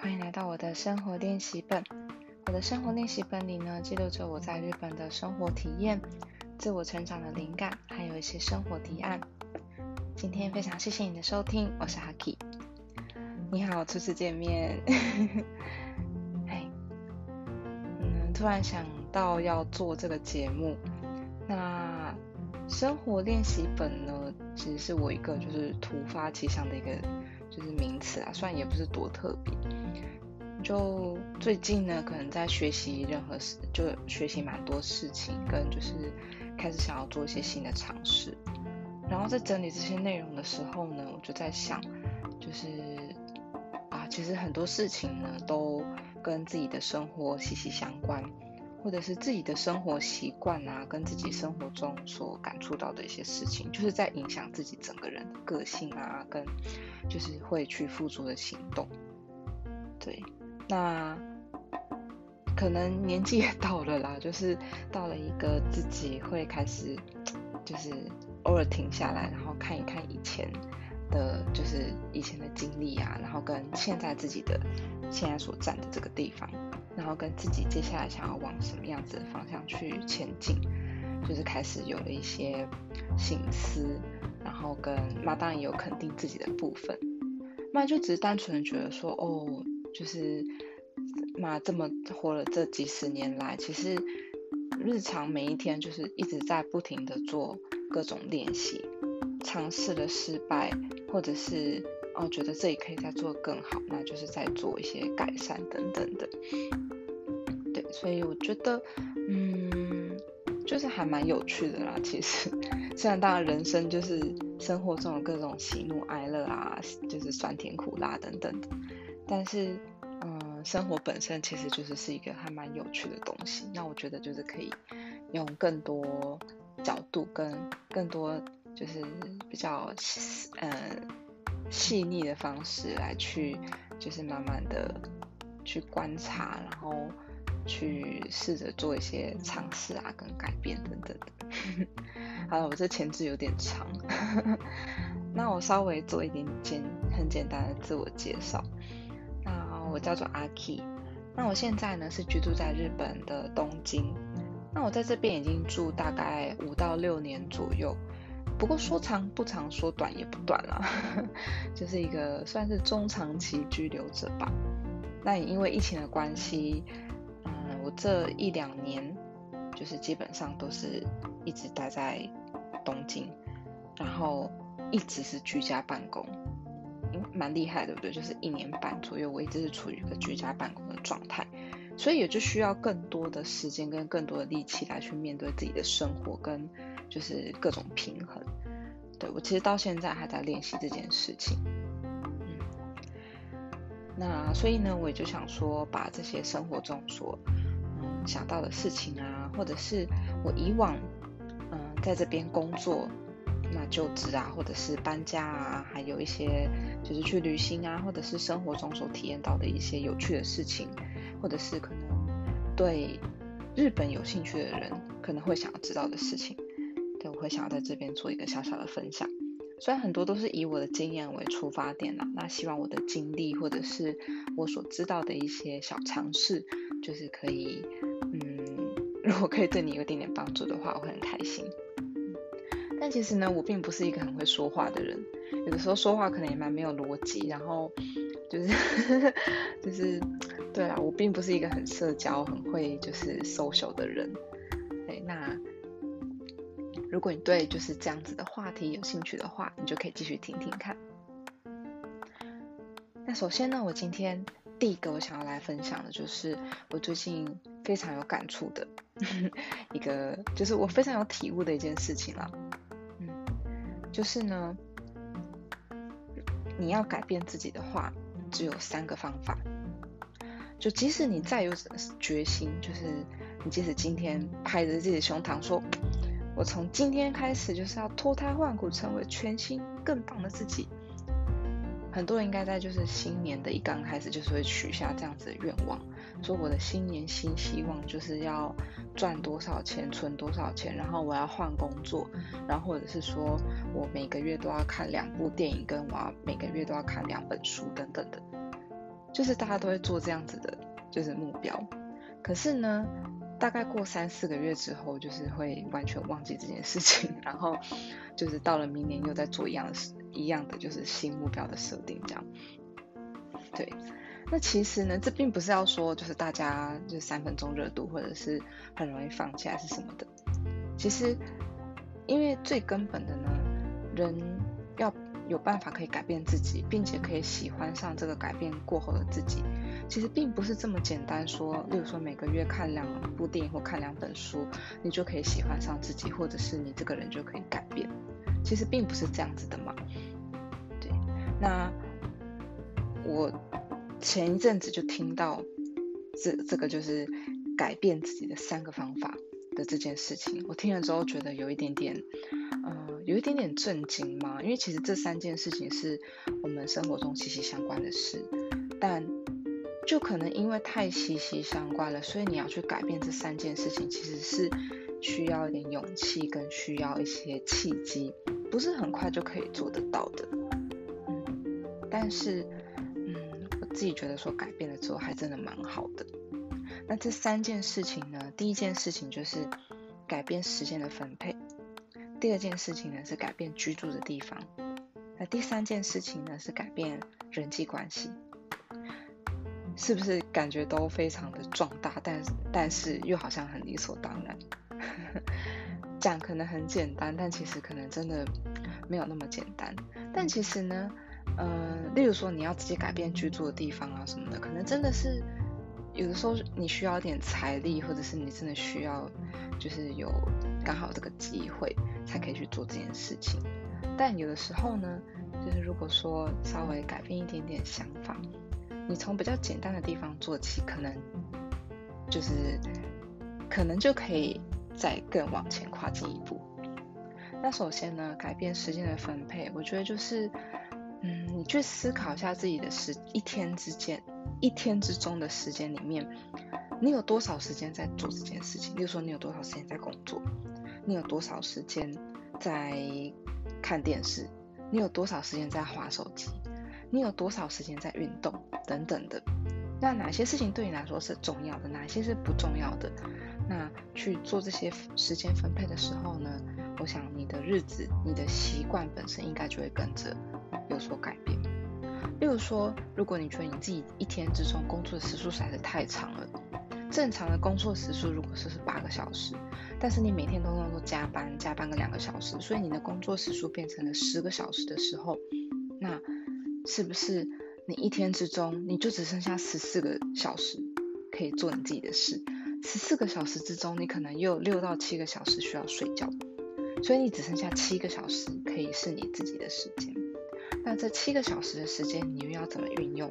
欢迎来到我的生活练习本。我的生活练习本里呢，记录着我在日本的生活体验、自我成长的灵感，还有一些生活提案。今天非常谢谢你的收听，我是 Haki。你好，初次见面。哎，嗯，突然想到要做这个节目。那生活练习本呢，其实是我一个就是突发奇想的一个就是名词啊，虽然也不是多特别。就最近呢，可能在学习任何事，就学习蛮多事情，跟就是开始想要做一些新的尝试。然后在整理这些内容的时候呢，我就在想，就是啊，其实很多事情呢，都跟自己的生活息息相关，或者是自己的生活习惯啊，跟自己生活中所感触到的一些事情，就是在影响自己整个人的个性啊，跟就是会去付诸的行动，对。那可能年纪也 到了啦，就是到了一个自己会开始，就是偶尔停下来，然后看一看以前的，就是以前的经历啊，然后跟现在自己的现在所站的这个地方，然后跟自己接下来想要往什么样子的方向去前进，就是开始有了一些心思，然后跟那当然也有肯定自己的部分，那就只是单纯的觉得说，哦。就是嘛，这么活了这几十年来，其实日常每一天就是一直在不停的做各种练习，尝试了失败，或者是哦觉得这里可以再做更好，那就是在做一些改善等等的。对，所以我觉得，嗯，就是还蛮有趣的啦。其实，虽然当然人生就是生活中有各种喜怒哀乐啊，就是酸甜苦辣等等的。但是，嗯，生活本身其实就是是一个还蛮有趣的东西。那我觉得就是可以用更多角度跟更多就是比较嗯细腻的方式来去，就是慢慢的去观察，然后去试着做一些尝试啊，跟改变等等的。好了，我这前置有点长，那我稍微做一点简很简单的自我介绍。叫做阿 K，那我现在呢是居住在日本的东京，那我在这边已经住大概五到六年左右，不过说长不长，说短也不短了，就是一个算是中长期居留者吧。那也因为疫情的关系，嗯，我这一两年就是基本上都是一直待在东京，然后一直是居家办公。蛮厉害，对不对？就是一年半左右，我一直是处于一个居家办公的状态，所以也就需要更多的时间跟更多的力气来去面对自己的生活跟就是各种平衡。对我其实到现在还在练习这件事情。嗯，那所以呢，我也就想说，把这些生活中所嗯想到的事情啊，或者是我以往嗯在这边工作。那就职啊，或者是搬家啊，还有一些就是去旅行啊，或者是生活中所体验到的一些有趣的事情，或者是可能对日本有兴趣的人可能会想要知道的事情，对我会想要在这边做一个小小的分享。虽然很多都是以我的经验为出发点啦，那希望我的经历或者是我所知道的一些小尝试，就是可以，嗯，如果可以对你有点点帮助的话，我会很开心。但其实呢，我并不是一个很会说话的人，有的时候说话可能也蛮没有逻辑，然后就是 就是对啊，我并不是一个很社交、很会就是收手的人。对，那如果你对就是这样子的话题有兴趣的话，你就可以继续听听看。那首先呢，我今天第一个我想要来分享的就是我最近非常有感触的 一个，就是我非常有体悟的一件事情了。嗯就是呢，你要改变自己的话，只有三个方法。就即使你再有决心，就是你即使今天拍着自己的胸膛说，我从今天开始就是要脱胎换骨，成为全新更棒的自己。很多人应该在就是新年的一刚开始，就是会许下这样子的愿望。说我的新年新希望就是要赚多少钱，存多少钱，然后我要换工作，然后或者是说我每个月都要看两部电影，跟我要每个月都要看两本书等等的。就是大家都会做这样子的，就是目标。可是呢，大概过三四个月之后，就是会完全忘记这件事情，然后就是到了明年又在做一样的事，一样的就是新目标的设定这样。对，那其实呢，这并不是要说就是大家就三分钟热度，或者是很容易放弃还是什么的。其实，因为最根本的呢，人要有办法可以改变自己，并且可以喜欢上这个改变过后的自己。其实并不是这么简单，说，例如说每个月看两部电影或看两本书，你就可以喜欢上自己，或者是你这个人就可以改变。其实并不是这样子的嘛。对，那我前一阵子就听到这这个就是改变自己的三个方法的这件事情，我听了之后觉得有一点点，呃，有一点点震惊嘛，因为其实这三件事情是我们生活中息息相关的事，但。就可能因为太息息相关了，所以你要去改变这三件事情，其实是需要一点勇气，跟需要一些契机，不是很快就可以做得到的。嗯，但是，自己觉得说改变了之后还真的蛮好的。那这三件事情呢，第一件事情就是改变时间的分配，第二件事情呢是改变居住的地方，那第三件事情呢是改变人际关系。是不是感觉都非常的壮大，但但是又好像很理所当然？讲可能很简单，但其实可能真的没有那么简单。但其实呢，呃，例如说你要直接改变居住的地方啊什么的，可能真的是有的时候你需要一点财力，或者是你真的需要就是有刚好这个机会才可以去做这件事情。但有的时候呢，就是如果说稍微改变一点点想法。你从比较简单的地方做起，可能就是可能就可以再更往前跨进一步。那首先呢，改变时间的分配，我觉得就是，嗯，你去思考一下自己的时一天之间，一天之中的时间里面，你有多少时间在做这件事情？例如说，你有多少时间在工作？你有多少时间在看电视？你有多少时间在划手机？你有多少时间在运动等等的？那哪些事情对你来说是重要的，哪些是不重要的？那去做这些时间分配的时候呢？我想你的日子、你的习惯本身应该就会跟着有所改变。例如说，如果你觉得你自己一天之中工作的时数实在是太长了，正常的工作时数如果是是八个小时，但是你每天都能够加班，加班个两个小时，所以你的工作时数变成了十个小时的时候，那。是不是你一天之中你就只剩下十四个小时可以做你自己的事？十四个小时之中，你可能又有六到七个小时需要睡觉，所以你只剩下七个小时可以是你自己的时间。那这七个小时的时间，你又要怎么运用？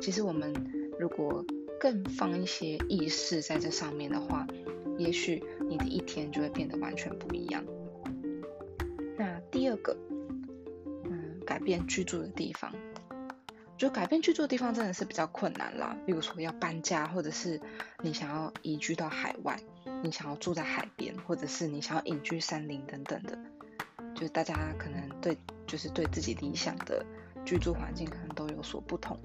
其实我们如果更放一些意识在这上面的话，也许你的一天就会变得完全不一样。那第二个。嗯改变居住的地方，就改变居住的地方真的是比较困难啦。比如说要搬家，或者是你想要移居到海外，你想要住在海边，或者是你想要隐居山林等等的，就是大家可能对就是对自己理想的居住环境可能都有所不同。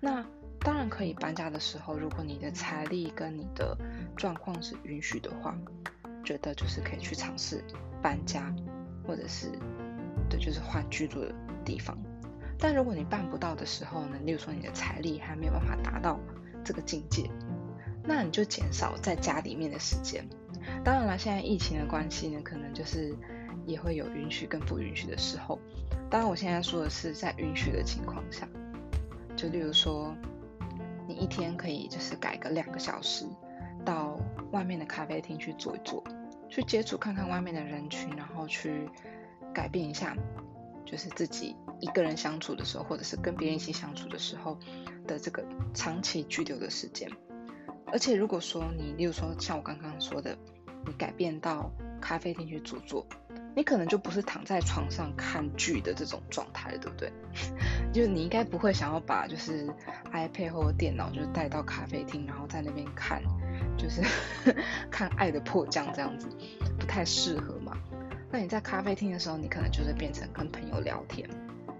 那当然可以搬家的时候，如果你的财力跟你的状况是允许的话，觉得就是可以去尝试搬家，或者是。对，就是换居住的地方。但如果你办不到的时候呢？例如说你的财力还没有办法达到这个境界，那你就减少在家里面的时间。当然了，现在疫情的关系呢，可能就是也会有允许跟不允许的时候。当然，我现在说的是在允许的情况下，就例如说，你一天可以就是改个两个小时，到外面的咖啡厅去坐一坐，去接触看看外面的人群，然后去。改变一下，就是自己一个人相处的时候，或者是跟别人一起相处的时候的这个长期居留的时间。而且如果说你，例如说像我刚刚说的，你改变到咖啡厅去坐坐，你可能就不是躺在床上看剧的这种状态，对不对？就是你应该不会想要把就是 iPad 或电脑就是带到咖啡厅，然后在那边看，就是 看《爱的迫降》这样子，不太适合嘛。那你在咖啡厅的时候，你可能就是变成跟朋友聊天，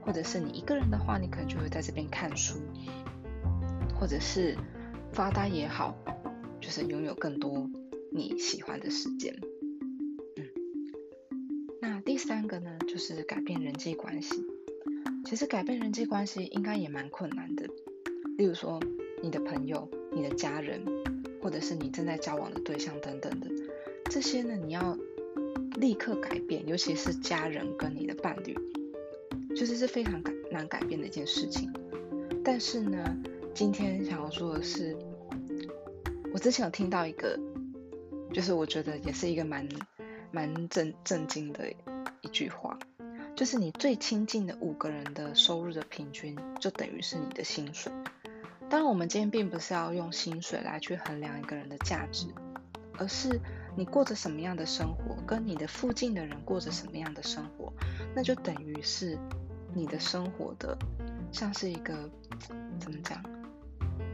或者是你一个人的话，你可能就会在这边看书。或者是发呆也好，就是拥有更多你喜欢的时间。那第三个呢，就是改变人际关系。其实改变人际关系应该也蛮困难的，例如说你的朋友、你的家人，或者是你正在交往的对象等等的，这些呢，你要立刻改变，尤其是家人跟你的伴侣，就是是非常难改变的一件事情。但是呢，今天想要说的是，我之前有听到一个，就是我觉得也是一个蛮蛮震震惊的一句话。就是你最亲近的五个人的收入的平均，就等于是你的薪水。当然，我们今天并不是要用薪水来去衡量一个人的价值，而是你过着什么样的生活，跟你的附近的人过着什么样的生活，那就等于是你的生活的，像是一个怎么讲，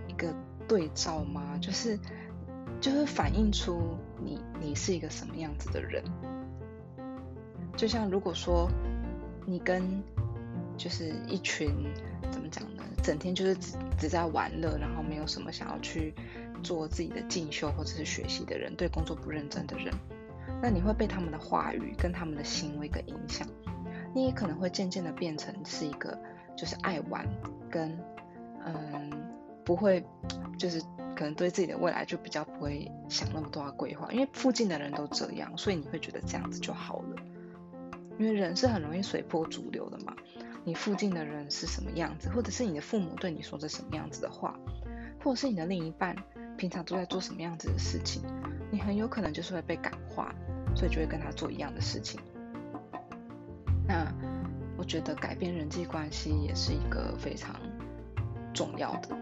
一个对照吗？就是就是反映出你你是一个什么样子的人。就像如果说。你跟就是一群怎么讲呢？整天就是只只在玩乐，然后没有什么想要去做自己的进修或者是学习的人，对工作不认真的人，那你会被他们的话语跟他们的行为给影响。你也可能会渐渐的变成是一个就是爱玩跟嗯不会就是可能对自己的未来就比较不会想那么多的规划，因为附近的人都这样，所以你会觉得这样子就好了。因为人是很容易随波逐流的嘛，你附近的人是什么样子，或者是你的父母对你说着什么样子的话，或者是你的另一半平常都在做什么样子的事情，你很有可能就是会被感化，所以就会跟他做一样的事情。那我觉得改变人际关系也是一个非常重要的。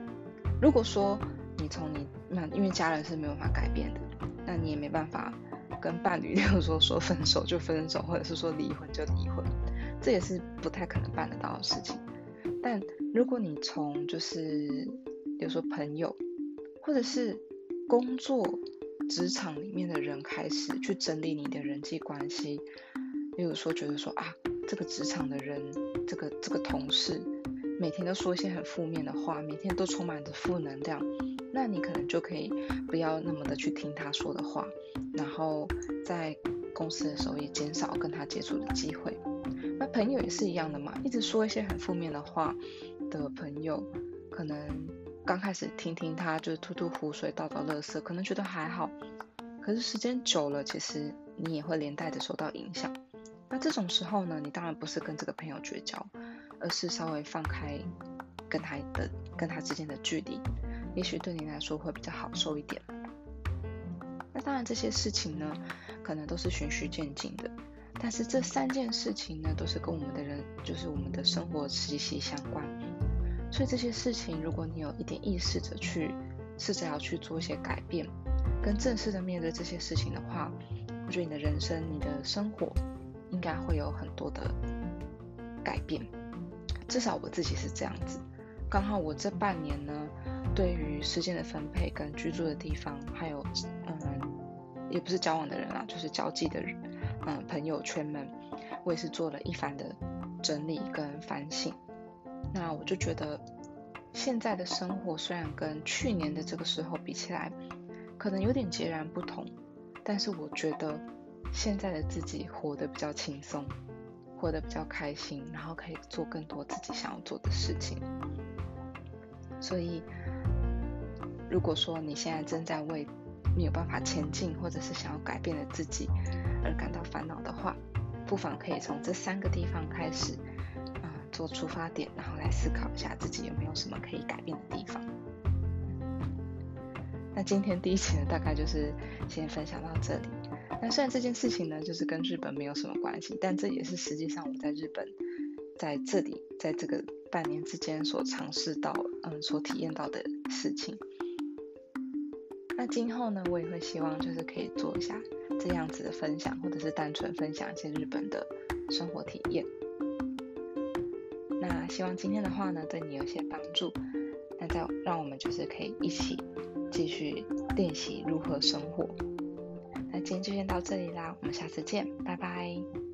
如果说你从你那因为家人是没有办法改变的，那你也没办法。跟伴侣，例如说说分手就分手，或者是说离婚就离婚，这也是不太可能办得到的事情。但如果你从就是，比如说朋友，或者是工作职场里面的人开始去整理你的人际关系，例如说觉得说啊，这个职场的人，这个这个同事，每天都说一些很负面的话，每天都充满着负能量。那你可能就可以不要那么的去听他说的话，然后在公司的时候也减少跟他接触的机会。那朋友也是一样的嘛，一直说一些很负面的话的朋友，可能刚开始听听他就是吐吐苦水、倒倒垃圾，可能觉得还好。可是时间久了，其实你也会连带的受到影响。那这种时候呢，你当然不是跟这个朋友绝交，而是稍微放开跟他的跟他之间的距离。也许对你来说会比较好受一点。那当然，这些事情呢，可能都是循序渐进的。但是这三件事情呢，都是跟我们的人，就是我们的生活息息相关。所以这些事情，如果你有一点意识着去，试着要去做一些改变，跟正式的面对这些事情的话，我觉得你的人生、你的生活，应该会有很多的改变。至少我自己是这样子。刚好我这半年呢。对于时间的分配跟居住的地方，还有嗯，也不是交往的人啊，就是交际的人，嗯，朋友圈们，我也是做了一番的整理跟反省。那我就觉得，现在的生活虽然跟去年的这个时候比起来，可能有点截然不同，但是我觉得现在的自己活得比较轻松，活得比较开心，然后可以做更多自己想要做的事情，所以。如果说你现在正在为没有办法前进，或者是想要改变的自己而感到烦恼的话，不妨可以从这三个地方开始，啊，做出发点，然后来思考一下自己有没有什么可以改变的地方。那今天第一期呢，大概就是先分享到这里。那虽然这件事情呢，就是跟日本没有什么关系，但这也是实际上我在日本在这里在这个半年之间所尝试到，嗯，所体验到的事情。那今后呢，我也会希望就是可以做一下这样子的分享，或者是单纯分享一些日本的生活体验。那希望今天的话呢，对你有些帮助。那再让我们就是可以一起继续练习如何生活。那今天就先到这里啦，我们下次见，拜拜。